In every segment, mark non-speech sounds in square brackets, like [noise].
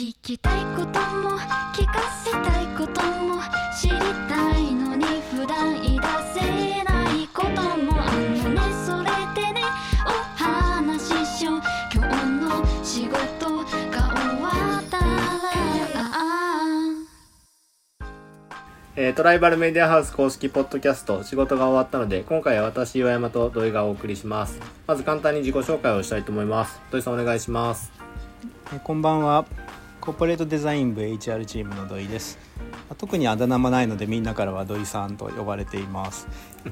聞きたいことも聞かせたいことも知りたいのに普段言い出せないこともあのね。それでねお話ししよう。今日の仕事が終わったら。えートライバルメディアハウス公式ポッドキャスト仕事が終わったので今回は私岩山と土井がお送りします。まず簡単に自己紹介をしたいと思います。土井さんお願いします。えーこんばんはコーポレートデザイン部 HR チームの土井です。特にあだ名もないのでみんなからは土井さんと呼ばれています、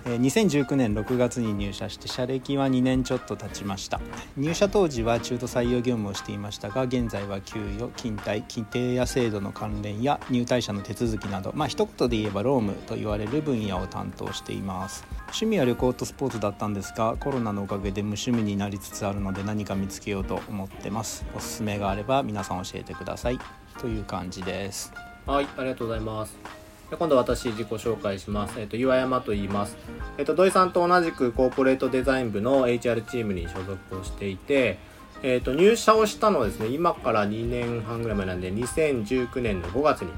え2019年6月に入社して社歴は2年ちょっと経ちました。入社当時は中途採用業務をしていましたが現在は給与勤怠規定や制度の関連や入隊者の手続きなどまあ一言で言えば労務と言われる分野を担当しています。趣味は旅行とスポーツだったんですがコロナのおかげで無趣味になりつつあるので何か見つけようと思ってます。おすすめがあれば皆さん教えてください。という感じです。はいありがとうございます。今度私自己紹介します。えっ、と、岩山と言います。えっ、と、土井さんと同じくコーポレートデザイン部の HR チームに所属をしていて、えっ、と、入社をしたのはですね、今から2年半ぐらい前なんで、2019年の5月に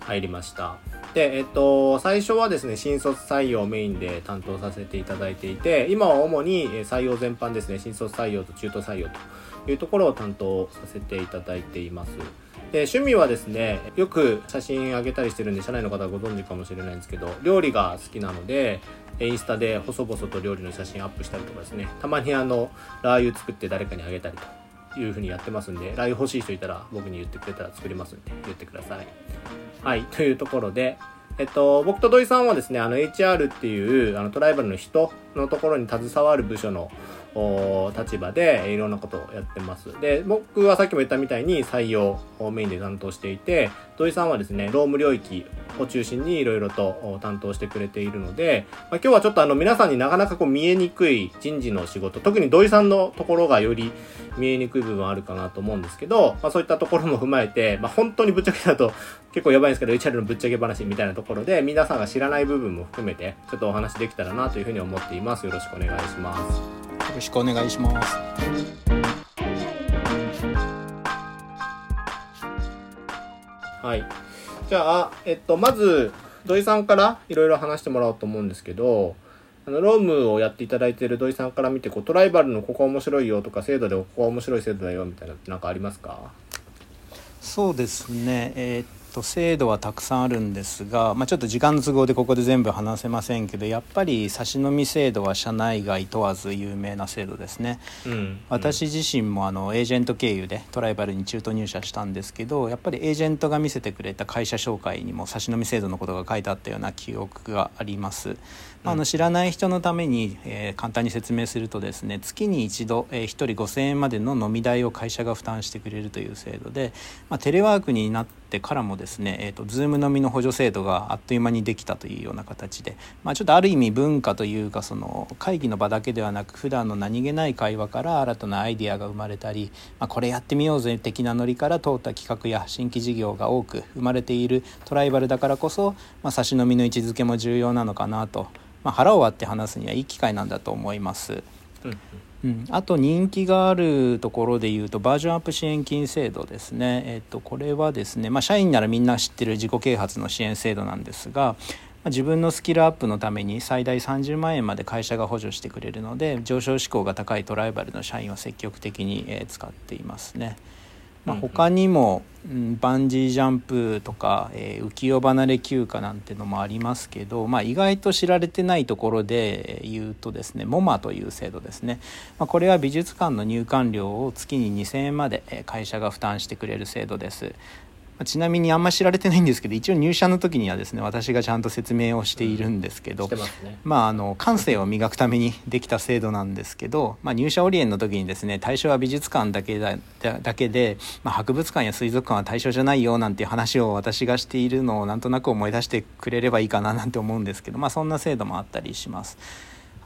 入りました。で、えっ、と、最初はですね、新卒採用メインで担当させていただいていて、今は主に採用全般ですね、新卒採用と中途採用というところを担当させていただいています。で趣味はですねよく写真あげたりしてるんで社内の方はご存知かもしれないんですけど料理が好きなのでインスタで細々と料理の写真アップしたりとかですね。たまにあのラー油作って誰かにあげたりというふうにやってますんでラー油欲しい人いたら僕に言ってくれたら作りますんで言ってください。はいというところでえっと、僕と土井さんはですね、あの HR っていうあのトライバルの人のところに携わる部署のお立場でいろんなことをやってます。で、僕はさっきも言ったみたいに採用をメインで担当していて、土井さんはですね、労務領域を中心にいろいろとお担当してくれているので、まあ、今日はちょっとあの皆さんになかなかこう見えにくい人事の仕事、特に土井さんのところがより見えにくい部分あるかなと思うんですけど、まあ、そういったところも踏まえて、まあ、本当にぶっちゃけだと結構やばいんですけど、HR のぶっちゃけ話みたいなところで、皆さんが知らない部分も含めて、ちょっとお話できたらなというふうに思っています。よろしくお願いします。よろしくお願いしますはい。じゃあ、えっと、まず、土井さんからいろいろ話してもらおうと思うんですけど、あの、ロームをやっていただいている土井さんから見て、こう、トライバルのここ面白いよとか、制度でここは面白い制度だよみたいなってなんかありますか？そうですね。えーっと制度はたくさんあるんですが、まあ、ちょっと時間の都合でここで全部話せませんけどやっぱり差し飲み制度は社内外問わず有名な制度ですね。うん。私自身もあのエージェント経由でトライバルに中途入社したんですけどやっぱりエージェントが見せてくれた会社紹介にも差し飲み制度のことが書いてあったような記憶があります。まああの知らない人のために、えー簡単に説明するとですね月に一度、えー、1人5,000円までの飲み代を会社が負担してくれるという制度で、まあ、テレワークになってからもですね、えー、と Zoom 飲みの補助制度があっという間にできたというような形で、まあ、ちょっとある意味文化というかその会議の場だけではなく普段の何気ない会話から新たなアイデアが生まれたり、まあ、これやってみようぜ的なノリから通った企画や新規事業が多く生まれているトライバルだからこそ、まあ、差し飲みの位置づけも重要なのかなと、まあ、腹を割って話すにはいい機会なんだと思います。うん。うん、あと人気があるところでいうとバージョンアップ支援金制度ですね、えっと、これはですね、まあ、社員ならみんな知ってる自己啓発の支援制度なんですが、まあ自分のスキルアップのために最大30万円まで会社が補助してくれるので上昇志向が高いトライバルの社員は積極的に使っていますね。まあ、他にも、うん、バンジージャンプとか、えー浮世離れ休暇なんてのもありますけど、まあ、意外と知られてないところでえー言うとですね MoMA という制度ですね、まあ、これは美術館の入館料を月に2000円までえー会社が負担してくれる制度です。まあちなみにあんま知られてないんですけど一応入社の時にはですね私がちゃんと説明をしているんですけど、してますね。まあ、あの感性を磨くためにできた制度なんですけど、まあ、入社オリエンの時にですね対象は美術館だけだだだけで、まあ、博物館や水族館は対象じゃないよなんていう話を私がしているのをなんとなく思い出してくれればいいかななんて思うんですけど、まあ、そんな制度もあったりします。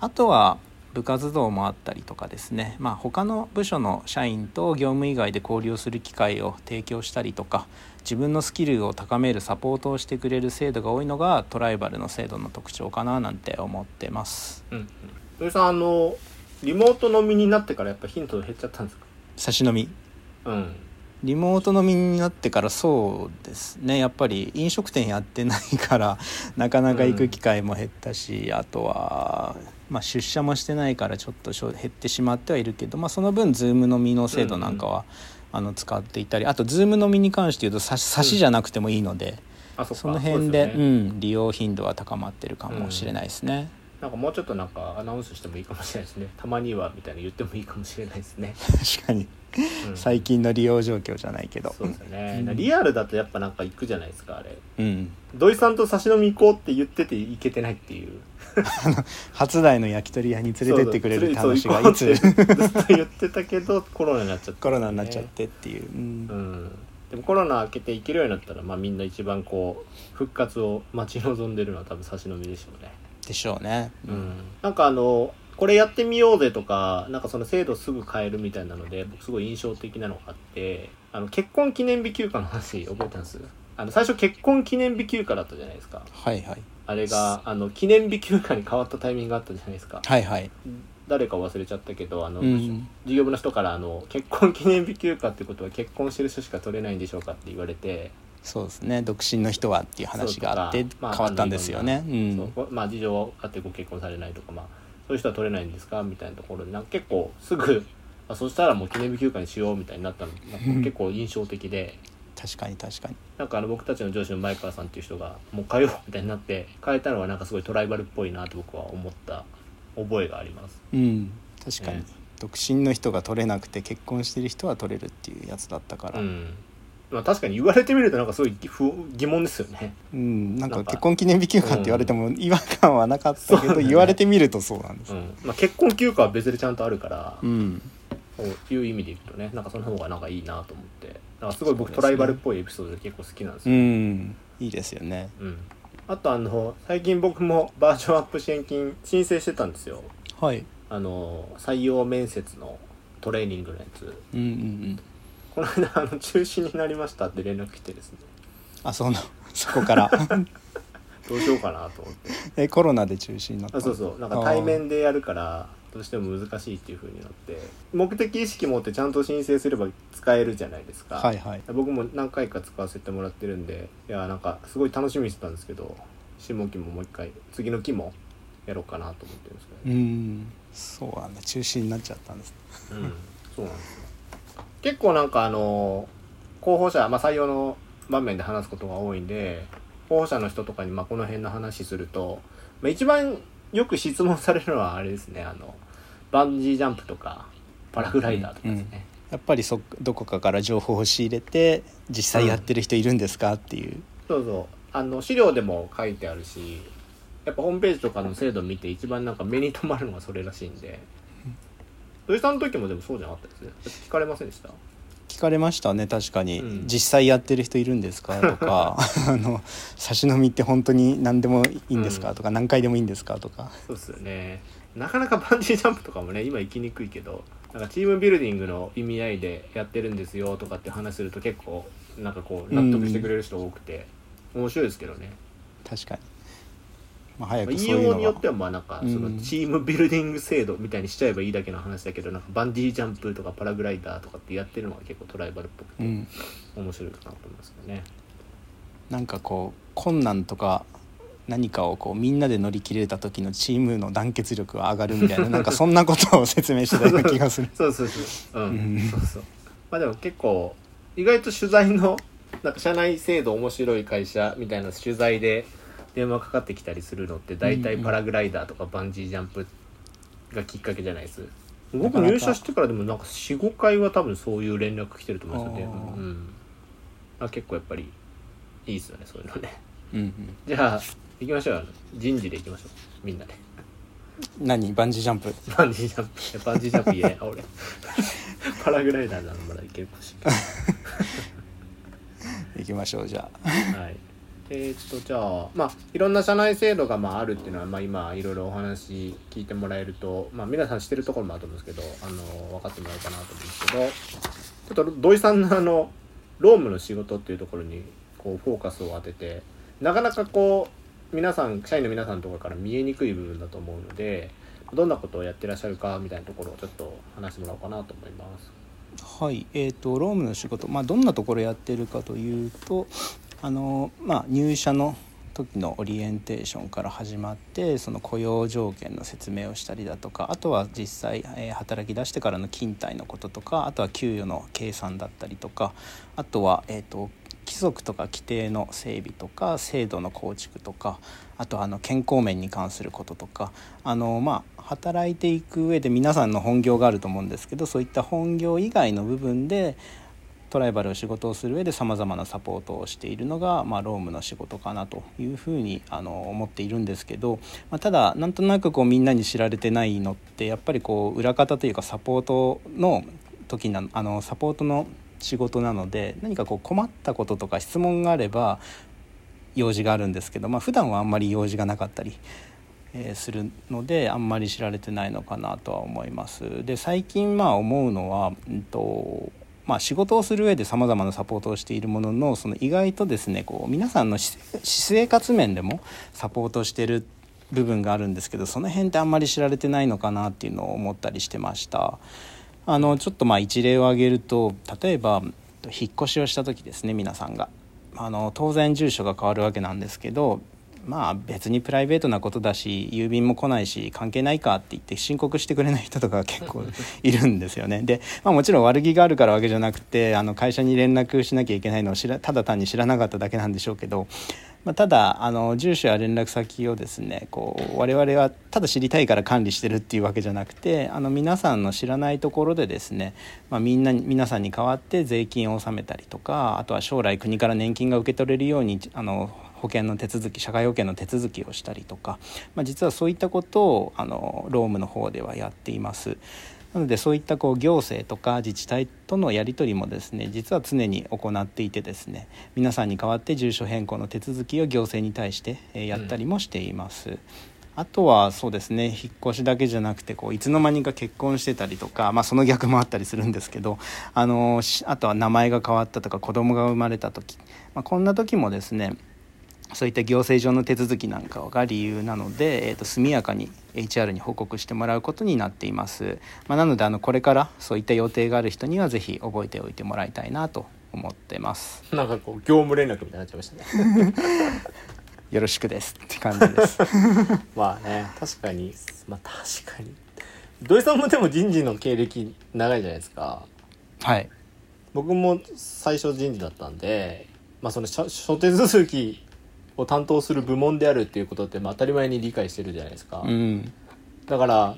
あとは部活動もあったりとかですね、まあ、他の部署の社員と業務以外で交流する機会を提供したりとか自分のスキルを高めるサポートをしてくれる制度が多いのがトライバルの制度の特徴かななんて思ってますうん。うん。さん、あの、リモート飲みになってからやっぱヒント減っちゃったんですか？差し飲みうん。リモート飲みになってからそうですねやっぱり飲食店やってないから [laughs] なかなか行く機会も減ったし、あとは、まあ、出社もしてないからちょっとしょ減ってしまってはいるけど、まあ、その分 Zoom 飲みの制度なんかは、あの使っていたりあと Zoom 飲みに関して言うと差しじゃなくてもいいので、あそっか。その辺でね。うん、利用頻度は高まってるかもしれないですね。なんかもうちょっとなんかアナウンスしてもいいかもしれないですね。たまにはみたいな言ってもいいかもしれないですね、[laughs] 確かに。うん最近の利用状況じゃないけど。そうですよね、うん。リアルだとやっぱなんか行くじゃないですかあれ。うん、土井さんと差し飲み行こうって言ってて行けてないっていう。[laughs] 初台の焼き鳥屋に連れてってくれるって話がいつ？ずっと言ってたけどコロナになっちゃって、コロナになっちゃってっていう、うん。うん。でもコロナ明けて行けるようになったらまあみんな一番こう復活を待ち望んでるのは多分差し飲みでしょうね。でしょうね。うん。なんかあのこれやってみようぜとかなんかその制度すぐ変えるみたいなので僕すごい印象的なのがあってあの結婚記念日休暇の話覚えてます？あの最初結婚記念日休暇だったじゃないですか。はいはい。あれがあの記念日休暇に変わったタイミングがあったじゃないですか。はいはい。誰か忘れちゃったけどあの、うん。事業部の人からあの結婚記念日休暇ってことは結婚してる人しか取れないんでしょうかって言われてそうですね。独身の人はっていう話があって変わったんですよね。まあうんまあ事情があってご結婚されないとかまあそういう人は取れないんですか？みたいなところでなんか結構すぐあそしたらもう記念日休暇にしようみたいになったの結構印象的で。確かに確かに。なんかあの僕たちの上司の前川さんっていう人がもう変えようみたいになって変えたのはなんかすごいトライバルっぽいなと僕は思った覚えがあります。うん確かに、ね独身の人が取れなくて結婚してる人は取れるっていうやつだったから、うんうんまあ、確かに言われてみるとなんかすごい不疑問ですよね。なんなんかか。結婚記念日休暇って言われても違和感はなかったけど、そうだね。言われてみるとそうなんです。うん。まあ、結婚休暇は別でちゃんとあるから、うん。そういう意味でいくとねなんかその方がなんかいいなと思って。なんかすごい僕ねトライバルっぽいエピソードで結構好きなんですうよ、ん。いいですよね。うん。あとあの最近僕もバージョンアップ支援金申請してたんですよ。はい。あの採用面接のトレーニングのやつ。うんうんうん。この間あの中止になりましたって連絡来てですね。あその。そこから。どうしようかなと思って。えコロナで中止になったあそうそう。なんか対面でやるからどうしても難しいっていう風になって。目的意識持ってちゃんと申請すれば使えるじゃないですか。はいはい。僕も何回か使わせてもらってるんでいやなんかすごい楽しみにしてたんですけど下期ももう一回次の期もやろうかなと思ってるんですけど。ねうん。そうなんだ。中止になっちゃったんですうん。そうなんですよ結構なんかあの候補者、まあ、採用の場面で話すことが多いんで候補者の人とかにまあこの辺の話すると、まあ、一番よく質問されるのはあれですねあのバンジージャンプとかパラグライダーとかですね、やっぱりそどこかから情報を仕入れて実際やってる人いるんですかっていう、そうそう。あの資料でも書いてあるしやっぱホームページとかの制度見て一番なんか目に留まるのがそれらしいんで土井さんの時もでもそうじゃなかったですね。聞かれませんでした？聞かれましたね確かに、うん。実際やってる人いるんですか？とか [laughs] あの差し飲みって本当に何でもいいんですか、うん。とか何回でもいいんですか？とか。そうですよね。なかなかバンジージャンプとかもね今行きにくいけどなんかチームビルディングの意味合いでやってるんですよとかって話すると結構なんかこう納得してくれる人多くて、面白いですけどね、確かに、まあ、早まあ、くそういうのが。によってはまあなんかうん。そのチームビルディング制度みたいにしちゃえばいいだけの話だけどなんかバンジージャンプとかパラグライダーとかってやってるのが結構トライバルっぽくてうん、面白いかなと思いますけどね、なんかこう困難とか何かをこうみんなで乗り切れた時のチームの団結力が上がるみたいな [laughs] なんかそんなことを説明してたような気がする。そうそうそう。うん、うん。そうそう。まあでも結構意外と取材のなんか社内制度面白い会社みたいな取材で電話かかってきたりするのって大体パラグライダーとかバンジージャンプがきっかけじゃないです？僕入社してからでもなんか45回は多分そういう連絡来てると思うんですよねうん。あ結構やっぱりいいっすよねそういうのね。うんうん。[laughs] じゃあ行きましょう。人事で行きましょう。みんなで。何？バンジージャンプ？バンジージャンプ。バンジージャンプ言えない [laughs] 俺。パラグライダーならまだいけるかもしれない。[laughs] 行きましょうじゃあ。はい、えーっとじゃあまあいろんな社内制度がまああるっていうのは、まあ、今いろいろお話聞いてもらえると、まあ、皆さん知ってるところもあると思うんですけどあの分かってもらえるかなと思うんですけどちょっと土井さんのあの労務の仕事っていうところにこうフォーカスを当ててなかなかこう皆さん社員の皆さんとかから見えにくい部分だと思うのでどんなことをやってらっしゃるかみたいなところをちょっと話してもらおうかなと思います。はい、えー、とロームの仕事、まあ、どんなところやってるかというとあの、まあ、入社の時のオリエンテーションから始まってその雇用条件の説明をしたりだとかあとは実際、えー働き出してからの勤怠のこととかあとは給与の計算だったりとかあとは、えー、と規則とか規定の整備とか制度の構築とかあとあの健康面に関することとかあの、まあ、働いていく上で皆さんの本業があると思うんですけどそういった本業以外の部分でトライバルを仕事をする上でさまざまなサポートをしているのが、まあ、ロームの仕事かなというふうにあの思っているんですけど、まあ、ただなんとなくこうみんなに知られてないのってやっぱりこう裏方というかサポートの時なあのサポートの仕事なので何かこう困ったこととか質問があれば用事があるんですけど、まあ普段はあんまり用事がなかったり。えーするのであんまり知られてないのかなとは思います。で最近まあ思うのは、うんとまあ、仕事をする上でさまざまなサポートをしているもののその意外とですねこう皆さんの私生活面でもサポートしてる部分があるんですけどその辺ってあんまり知られてないのかなっていうのを思ったりしてました。あのちょっとまあ一例を挙げると例えば引っ越しをした時ですね皆さんがあの当然住所が変わるわけなんですけどまあ別にプライベートなことだし郵便も来ないし関係ないかって言って申告してくれない人とかが結構 [laughs] いるんですよね。で、まあ、もちろん悪気があるからわけじゃなくてあの会社に連絡しなきゃいけないのを知らただ単に知らなかっただけなんでしょうけど、まあ、ただあの住所や連絡先をですねこう我々はただ知りたいから管理してるっていうわけじゃなくてあの皆さんの知らないところでですね、まあ、みんなに皆さんに代わって税金を納めたりとかあとは将来国から年金が受け取れるようにあの保険の手続き社会保険の手続きをしたりとか、まあ、実はそういったことをあのロームの方ではやっています。なのでそういったこう行政とか自治体とのやり取りもですね実は常に行っていてですね皆さんに代わって住所変更の手続きを行政に対してやったりもしています。あとはそうですね引っ越しだけじゃなくてこういつの間にか結婚してたりとか、まあ、その逆もあったりするんですけどあのあとは名前が変わったとか子供が生まれた時、まあ、こんな時もですねそういった行政上の手続きなんかが理由なので、えー、と速やかに HR に報告してもらうことになっています、まあ、なのであのこれからそういった予定がある人にはぜひ覚えておいてもらいたいなと思ってます。なんかこう業務連絡みたいになっちゃいましたね。[laughs] よろしくですって感じです。[laughs] まあね確かに。まあ確かに。土井さんもでも人事の経歴長いじゃないですか。はい。僕も最初人事だったんでまあその諸諸手続きを担当する部門であるっていうことってまあ当たり前に理解してるじゃないですか、うん。だから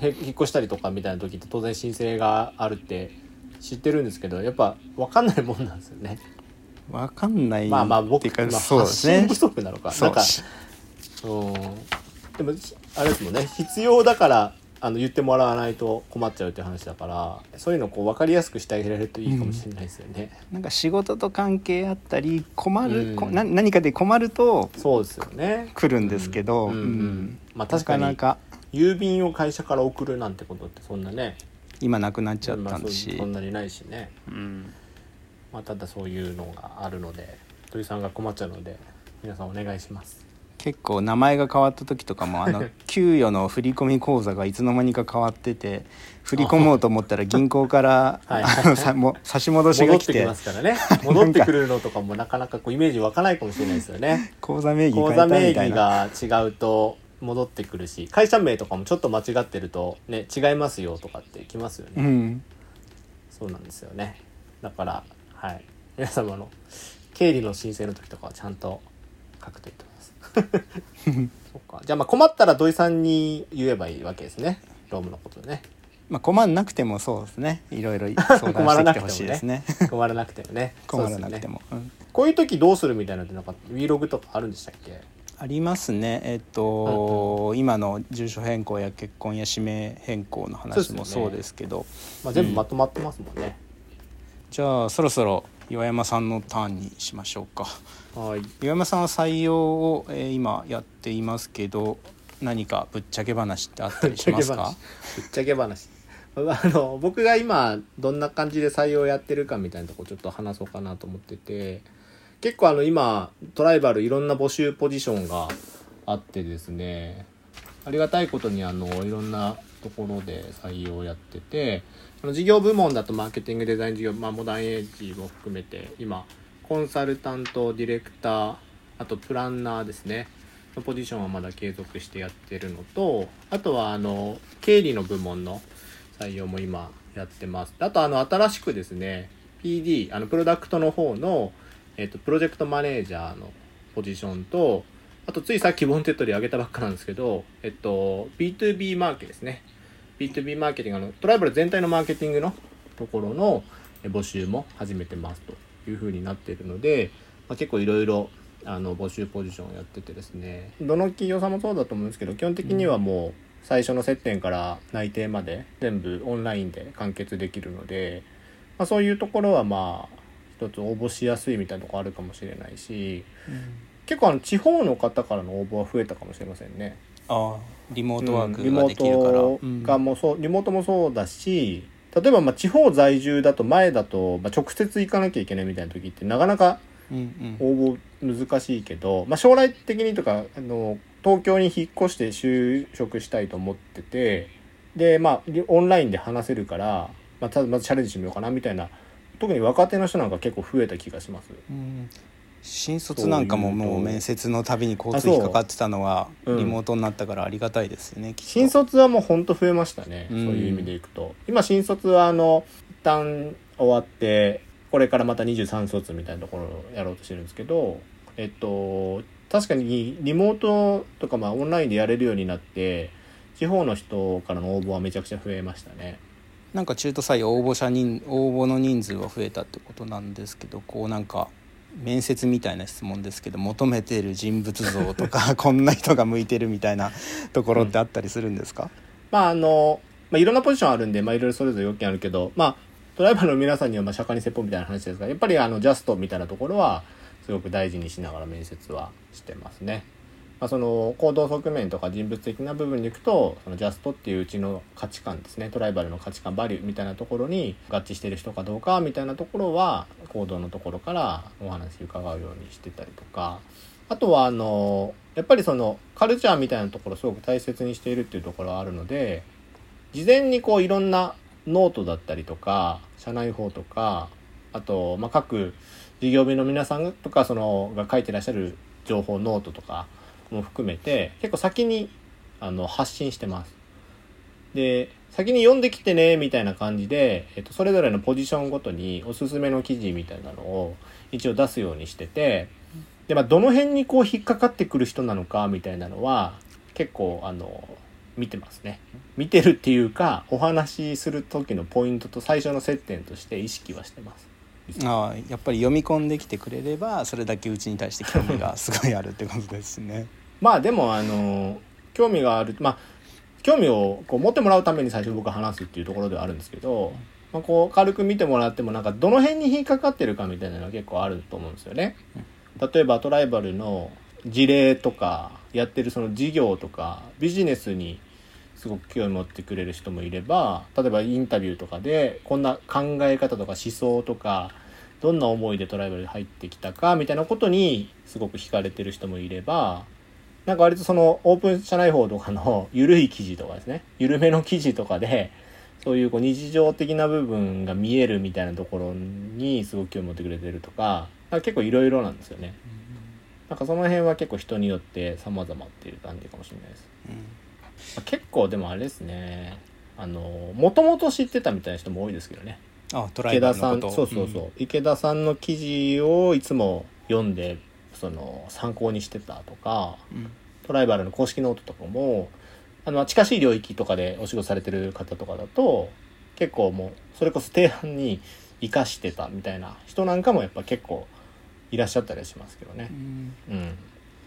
へ引っ越したりとかみたいな時って当然申請があるって知ってるんですけどやっぱ分かんないもんなんですよね。わかんないまあまあ僕、かまあ、発信不足なのか。そうんなかうん。でもあれですもんね。必要だからあの言ってもらわないと困っちゃうって話だからそういうのをこう分かりやすくしてあげられるといいかもしれないですよね、なんか仕事と関係あったり困る、うん。こな何かで困るとそうですよね。来るんですけど、うんうんうん。まあ確かになかなか。郵便を会社から送るなんてことってそんなね今なくなっちゃったまあそんなにないしね。うん。まあただそういうのがあるので鳥さんが困っちゃうので皆さんお願いします結構名前が変わった時とかもあの給与の振込口座がいつの間にか変わってて振り込もうと思ったら銀行からはい。あのさも差し戻し戻ってきが来てますからね。戻ってくるのとかもなかなかこうイメージ湧かないかもしれないですよね。口座名義口座名義なが違うと戻ってくるし会社名とかもちょっと間違ってるとね違いますよとかってきますよね、うん。そうなんですよね。だからはい。皆様の経理の申請の時とかはちゃんと書くといいと思います [laughs] そうか。じゃあまあ困ったら土井さんに言えばいいわけですね。ロームのことでね。まあ困んなくてもそうですね。いろいろ相談してきてほしいですね。困らなくてもね。[laughs] 困らなくても、うん。こういう時どうするみたいなのってなんか Vlog とかあるんでしたっけ？ありますね。えっと、今の住所変更や結婚や氏名変更の話もそうですけど。まあ、全部まとまってますもんね、じゃあそろそろ岩山さんのターンにしましょうか。はい。岩山さんは採用を、えー今やっていますけど何かぶっちゃけ話ってあったりしますか？ぶっちゃけ話。あの僕が今どんな感じで採用やってるかみたいなとこちょっと話そうかなと思ってて結構あの今トライバルいろんな募集ポジションがあってですねありがたいことにあのいろんなところで採用やっててその事業部門だとマーケティングデザイン事業、まあ、モダンエイジも含めて今コンサルタントディレクターあとプランナーですね。のポジションはまだ継続してやってるのとあとはあの経理の部門の採用も今やってます。あとあの新しくですね PD あのプロダクトの方の、えっと、プロジェクトマネージャーのポジションとあとついさっきウォンテッドで上げたばっかなんですけど、えっと、B2B マーケですね。B2B マーケティングのトライバル全体のマーケティングのところの募集も始めてますというふうになっているので、まあ、結構いろいろあの募集ポジションをやっててですね。どの企業さんもそうだと思うんですけど基本的にはもう最初の接点から内定まで全部オンラインで完結できるので、まあ、そういうところはまあ一つ応募しやすいみたいなとこあるかもしれないし結構あの地方の方からの応募は増えたかもしれませんね。ああリモートワーうんリモクができるから、ートがもうそうリモートもそうだし例えばまあ地方在住だと前だと、まあ、直接行かなきゃいけないみたいな時ってなかなかうんうん応募難しいけど、まあ、将来的にとかあの東京に引っ越して就職したいと思っててでまあリオンラインで話せるから、まあ、ただまずチャレンジしてみようかなみたいな特に若手の人なんか結構増えた気がします。うん新卒なんかももう面接のたびに交通費かかってたのはリモートになったからありがたいですよね、きっと。新卒はもうほんと増えましたね、うん。そういう意味でいくと。今新卒はあの一旦終わってこれからまた23卒みたいなところをやろうとしてるんですけどえっと確かにリモートとかまあオンラインでやれるようになって地方の人からの応募はめちゃくちゃ増えましたね。なんか中途採用応募者人応募の人数は増えたってことなんですけどこうなんか面接みたいな質問ですけど求めている人物像とか [laughs] こんな人が向いてるみたいなところってあったりするんですか、まああの、まあ、いろんなポジションあるんで、まあ、いろいろそれぞれ要件あるけど、まあ、ドライバーの皆さんには、まあ、釈迦に説法みたいな話ですが、やっぱり、あの、ジャストみたいなところは、すごく大事にしながら面接はしてますね。まあ、その、行動側面とか人物的な部分でいくと、そのジャストっていううちの価値観ですね、トライバルの価値観、バリューみたいなところに合致してる人かどうかみたいなところは、行動のところからお話伺うようにしてたりとか、あとはあのやっぱりそのカルチャーみたいなところすごく大切にしているっていうところはあるので事前にこういろんなノートだったりとか社内報とかあと、ま、各事業部の皆さんとかそのが書いてらっしゃる情報ノートとかも含めて結構先にあの発信してます。で先に読んできてねみたいな感じで、えっと、それぞれのポジションごとにおすすめの記事みたいなのを一応出すようにしててで、まあ、どの辺にこう引っかかってくる人なのかみたいなのは結構あの見てますね見てるっていうかお話しする時のポイントと最初の接点として意識はしてますああやっぱり読み込んできてくれればそれだけうちに対して興味がすごいあるってことですね。まあでもあの興味があるまあ興味をこう持ってもらうために最初僕は話すっていうところではあるんですけど、まあ、こう軽く見てもらってもなんかどの辺に引っかかってるかみたいなのは結構あると思うんですよね。例えばトライバルの事例とかやってるその事業とかビジネスにすごく興味持ってくれる人もいれば例えばインタビューとかでこんな考え方とか思想とかどんな思いでトライバルに入ってきたかみたいなことにすごく惹かれてる人もいればなんか割とそのオープン社内法とかの [laughs] 緩い記事とかですね。緩めの記事とかでそういうこう日常的な部分が見えるみたいなところにすごく興味持ってくれてるとかか結構いろいろなんですよね。なんかその辺は結構人によって様々っていう感じかもしれないです。まあ結構でもあれですね。あのもともと知ってたみたいな人も多いですけどね。あトライ池田さんそうそうそう、池田さんの記事をいつも読んでその参考にしてたとかうんトライバルの公式ノートとかもあの近しい領域とかでお仕事されてる方とかだと結構もうそれこそ提案に生かしてたみたいな人なんかもやっぱ結構いらっしゃったりしますけどねう。んうん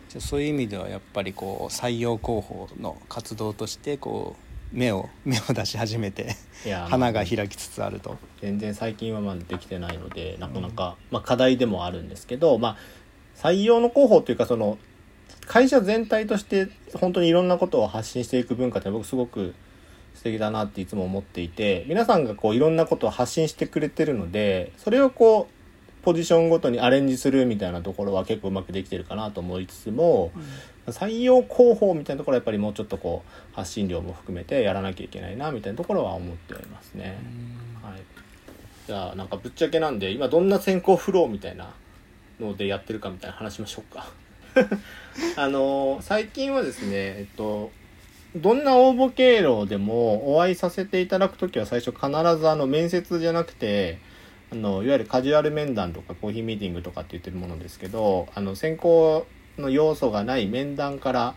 じゃあそういう意味ではやっぱりこう採用広報の活動としてこう目を [laughs] 目を出し始めて花が開きつつあると。全然最近はまだできてないのでなかなか、まあ、課題でもあるんですけど、まあ、採用の広報というかその会社全体として本当にいろんなことを発信していく文化って僕すごく素敵だなっていつも思っていて皆さんがこういろんなことを発信してくれてるのでそれをこうポジションごとにアレンジするみたいなところは結構うまくできてるかなと思いつつも、採用広報みたいなところはやっぱりもうちょっとこう発信量も含めてやらなきゃいけないなみたいなところは思っておりますね。はい、じゃあなんかぶっちゃけなんで今どんな選考フローみたいなのでやってるかみたいな話しましょうか。[laughs] あの最近はですねえっとどんな応募経路でもお会いさせていただく時は最初必ずあの面接じゃなくてあのいわゆるカジュアル面談とかコーヒーミーティングとかって言ってるものですけどあの選考の要素がない面談から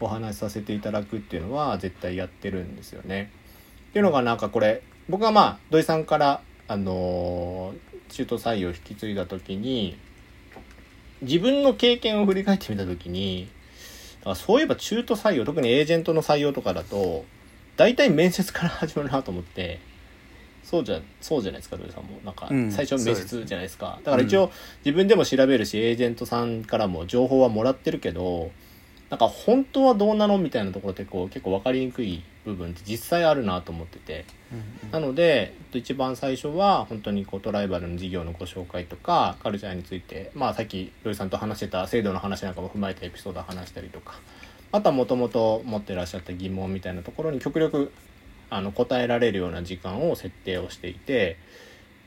お話しさせていただくっていうのは絶対やってるんですよね。っていうのがなんかこれ僕はまあ土井さんからあの中途採用を引き継いだ時に自分の経験を振り返ってみた時にだからそういえば中途採用特にエージェントの採用とかだと大体面接から始まるなと思ってそうじゃそうじゃないですか土井さんも。なんかうん最初面そうです接じゃないですか、だから一応自分でも調べるしエージェントさんからも情報はもらってるけどなんか本当はどうなのみたいなところってこう結構分かりにくい部分って実際あるなと思ってて。なのでえっと一番最初は本当にこうトライバルの事業のご紹介とかカルチャーについてまあさっき土井さんと話してた制度の話なんかも踏まえたエピソードを話したりとかあとはもともと持ってらっしゃった疑問みたいなところに極力あの答えられるような時間を設定をしていて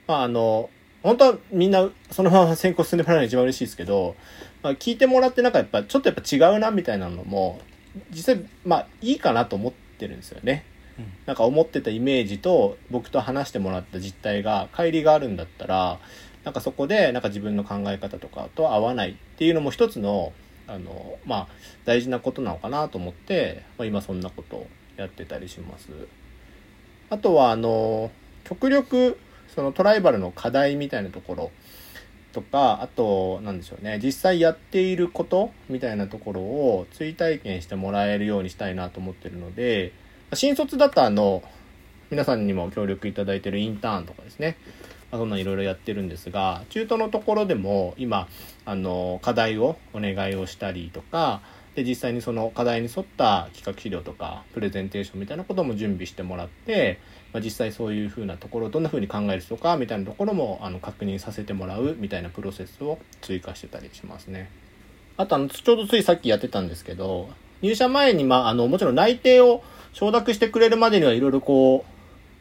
まああの本当はみんなそのまま選考進んでもらうのが一番嬉しいですけど、まあ、聞いてもらってなんかやっぱちょっとやっぱ違うなみたいなのも実際まあいいかなと思ってるんですよね。なんか思ってたイメージと僕と話してもらった実態が乖離があるんだったらなんかそこでなんか自分の考え方とかと合わないっていうのも一つのあのまあ大事なことなのかなと思って、まあ、今そんなことをやってたりします。あとはあの極力そのトライバルの課題みたいなところとかあと何でしょうね実際やっていることみたいなところを追体験してもらえるようにしたいなと思ってるので新卒だとあの皆さんにも協力いただいてるインターンとかですね、ま、そんないろいろやってるんですが中途のところでも今あの課題をお願いをしたりとかで実際にその課題に沿った企画資料とかプレゼンテーションみたいなことも準備してもらって、まあ、実際そういうふうなところをどんなふうに考える人かみたいなところもあの確認させてもらうみたいなプロセスを追加してたりしますね。あとあのちょうどついさっきやってたんですけど入社前にまああのもちろん内定を承諾してくれるまでにはいろいろこう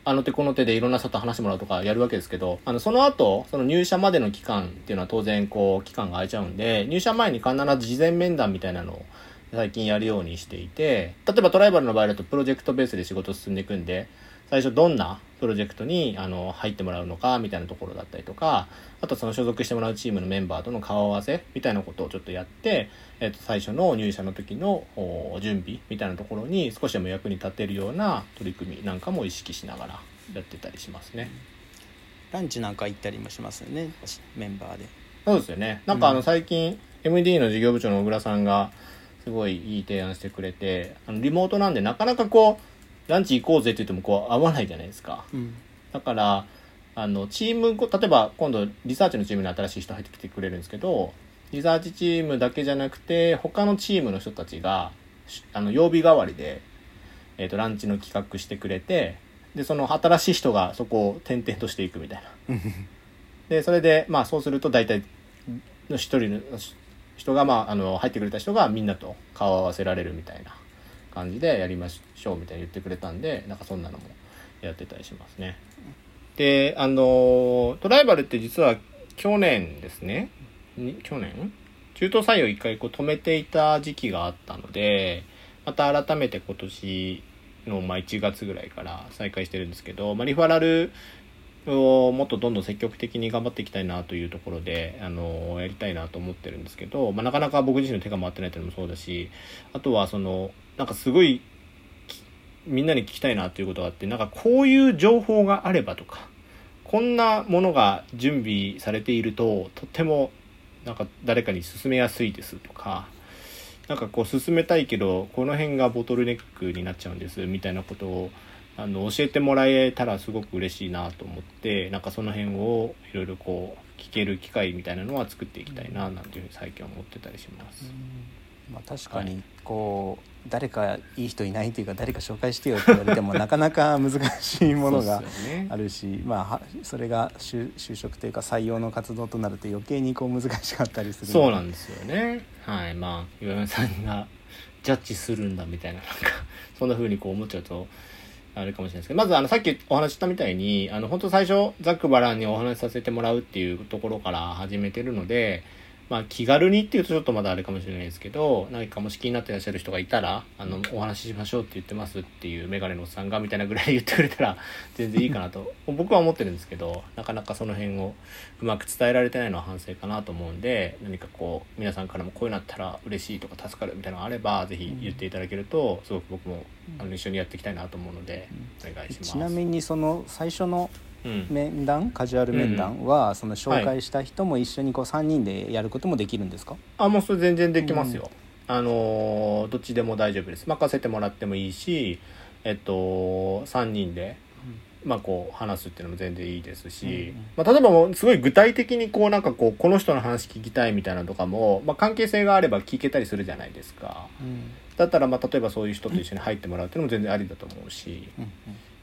あの手この手でいろんな人と話してもらうとかやるわけですけど、あの、その後、その入社までの期間っていうのは当然こう、期間が空いちゃうんで、入社前に必ず事前面談みたいなのを最近やるようにしていて、例えばトライバルの場合だとプロジェクトベースで仕事進んでいくんで、最初どんなプロジェクトにあの入ってもらうのかみたいなところだったりとか、あとその所属してもらうチームのメンバーとの顔合わせみたいなことをちょっとやって、えっと最初の入社の時のお準備みたいなところに少しでも役に立てるような取り組みなんかも意識しながらやってたりしますね。ランチなんか行ったりもしますよねメンバーでそうですよね。なんかあのうん最近 MD の事業部長の小倉さんがすごいいい提案してくれて、あのリモートなんでなかなかこうランチ行こうぜって言ってもこう合わないじゃないですか。うんだからあのチームご例えば今度リサーチのチームに新しい人入ってきてくれるんですけどリサーチチームだけじゃなくて他のチームの人たちがしあの曜日代わりで、えー、とランチの企画してくれてでその新しい人がそこを転々としていくみたいな。[laughs] でそれでまあそうすると大体の一人の人が、まあ、あの入ってくれた人がみんなと顔を合わせられるみたいな感じでやりましょうみたいに言ってくれたんでなんかそんなのもやってたりしますね。であのトライバルって実は去年ですね。去年？中途採用一回こう止めていた時期があったのでまた改めて今年のま1月ぐらいから再開してるんですけど、まあ、リファラルをもっとどんどん積極的に頑張っていきたいなというところで、あのやりたいなと思ってるんですけど、まあ、なかなか僕自身の手が回ってないというのもそうだしあとはそのなんかすごいきみんなに聞きたいなということがあってなんかこういう情報があればとかこんなものが準備されているととってもなんか誰かに勧めやすいですとかなんかこう進めたいけどこの辺がボトルネックになっちゃうんですみたいなことをあの教えてもらえたらすごく嬉しいなと思ってなんかその辺をいろいろこう聞ける機会みたいなのは作っていきたいななんていうふうに最近は思ってたりします。まあ、確かにこう、誰かいい人いないというか誰か紹介してよって言われてもなかなか難しいものがあるし、まあはそれが就就職というか採用の活動となると余計にこう難しかったりする。そうなんですよね。はい。まあ岩山さんがジャッジするんだみたいななんかそんな風にこう思っちゃうとあれかもしれないですけどまずあのさっきお話ししたみたいにあの本当最初ザックバランにお話しさせてもらうっていうところから始めてるのでまあ気軽にっていうとちょっとまだあれかもしれないですけど何かもし気になってらっしゃる人がいたらあのお話ししましょうって言ってますっていうメガネのおっさんがみたいなぐらい言ってくれたら [laughs] 全然いいかなと。僕は思ってるんですけどなかなかその辺をうまく伝えられてないのは反省かなと思うんで何かこう皆さんからもこういうのあったら嬉しいとか助かるみたいなのがあればぜひ言っていただけるとすごく僕もあの一緒にやっていきたいなと思うのでお願いします。ちなみにその最初のうん。面談カジュアル面談はその紹介した人も一緒にこう3人でやることもできるんですか、あもうそれ全然できますよ、あのーどっちでも大丈夫です。任せてもらってもいいしえっと3人でまあこう話すっていうのも全然いいですし、うんうん。まあ、例えばもうすごい具体的にこうなんかこうこの人の話聞きたいみたいなのとかも、まあ、関係性があれば聞けたりするじゃないですか。だったらまあ例えばそういう人と一緒に入ってもらうっていうのも全然ありだと思うし。うん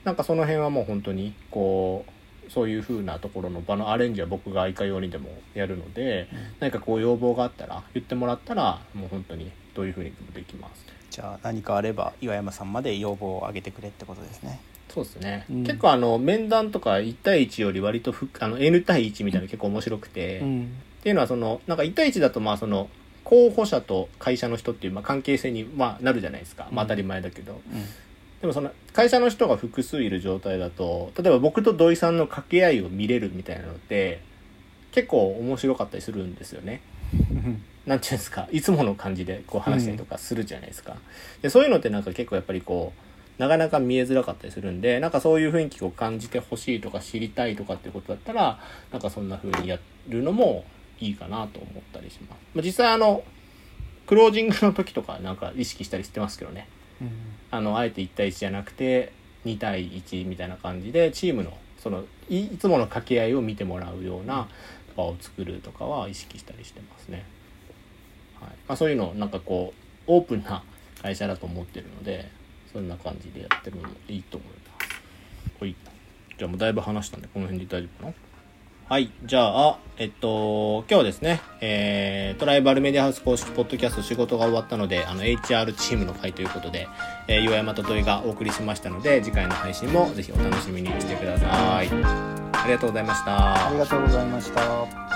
なんかその辺はもう本当にこうそういう風なところの場のアレンジは僕がいかようにでもやるので、何かこう要望があったら言ってもらったらもう本当にどういう風にでもできます。じゃあ何かあれば岩山さんまで要望を上げてくれってことですね。そうですね、うん。結構あの面談とか1対1より割とふあの N 対1みたいなの結構面白くて、っん。ていうのはそのなんか1対1だとまあその候補者と会社の人っていうまあ関係性にまあなるじゃないですか、まあ、当たり前だけど、でもその会社の人が複数いる状態だと例えば僕と土井さんの掛け合いを見れるみたいなのって結構面白かったりするんですよね。うんなんていうんですかいつもの感じでこう話したりとかするじゃないですか。でそういうのってなんか結構やっぱりこうなかなか見えづらかったりするんでなんかそういう雰囲気を感じてほしいとか知りたいとかっていうことだったらなんかそんな風にやるのもいいかなと思ったりします。まあ、実際あのクロージングの時とかなんか意識したりしてますけどね。うんあのあえて1対1じゃなくて2対1みたいな感じでチームのそのいいつもの掛け合いを見てもらうような場を作るとかは意識したりしてますね。はい。まあ、そういうのをなんかこうオープンな会社だと思ってるのでそんな感じでやってるのもいいと思います。はい。じゃあもうだいぶ話したんでこの辺で大丈夫かな？はい。じゃあ、えっと、今日はですね、えー、トライバルメディアハウス公式ポッドキャスト仕事が終わったので、あの、HR チームの会ということで、えー、岩山ととえがお送りしましたので、次回の配信もぜひお楽しみにしてください。ありがとうございましたあり。がとうございました